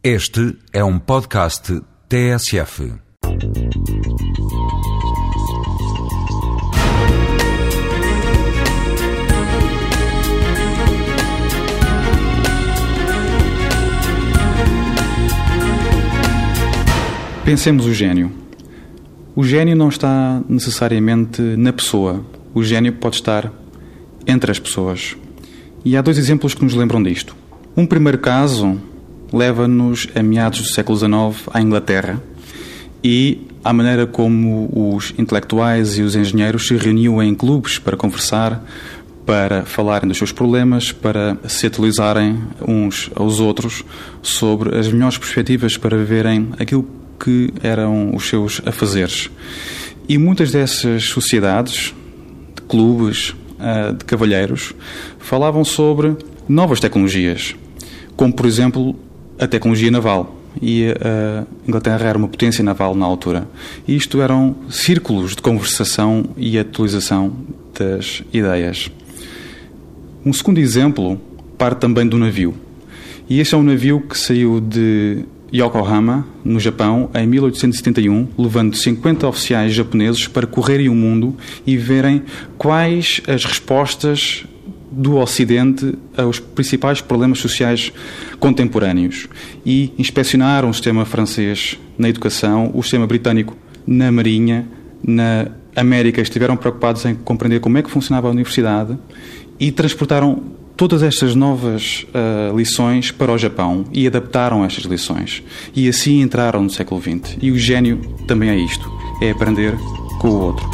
Este é um podcast TSF. Pensemos o gênio. O gênio não está necessariamente na pessoa. O gênio pode estar entre as pessoas. E há dois exemplos que nos lembram disto. Um primeiro caso leva-nos a meados do século XIX à Inglaterra e à maneira como os intelectuais e os engenheiros se reuniam em clubes para conversar, para falarem dos seus problemas, para se atualizarem uns aos outros sobre as melhores perspectivas para verem aquilo que eram os seus afazeres. E muitas dessas sociedades, de clubes, ah, de cavalheiros, falavam sobre novas tecnologias, como por exemplo a tecnologia naval. E a Inglaterra era uma potência naval na altura. E isto eram círculos de conversação e atualização das ideias. Um segundo exemplo parte também do navio. E este é um navio que saiu de Yokohama, no Japão, em 1871, levando 50 oficiais japoneses para correrem o mundo e verem quais as respostas do Ocidente aos principais problemas sociais contemporâneos e inspecionaram o sistema francês na educação, o sistema britânico na marinha, na América estiveram preocupados em compreender como é que funcionava a universidade e transportaram todas estas novas uh, lições para o Japão e adaptaram estas lições. E assim entraram no século XX. E o gênio também é isto: é aprender com o outro.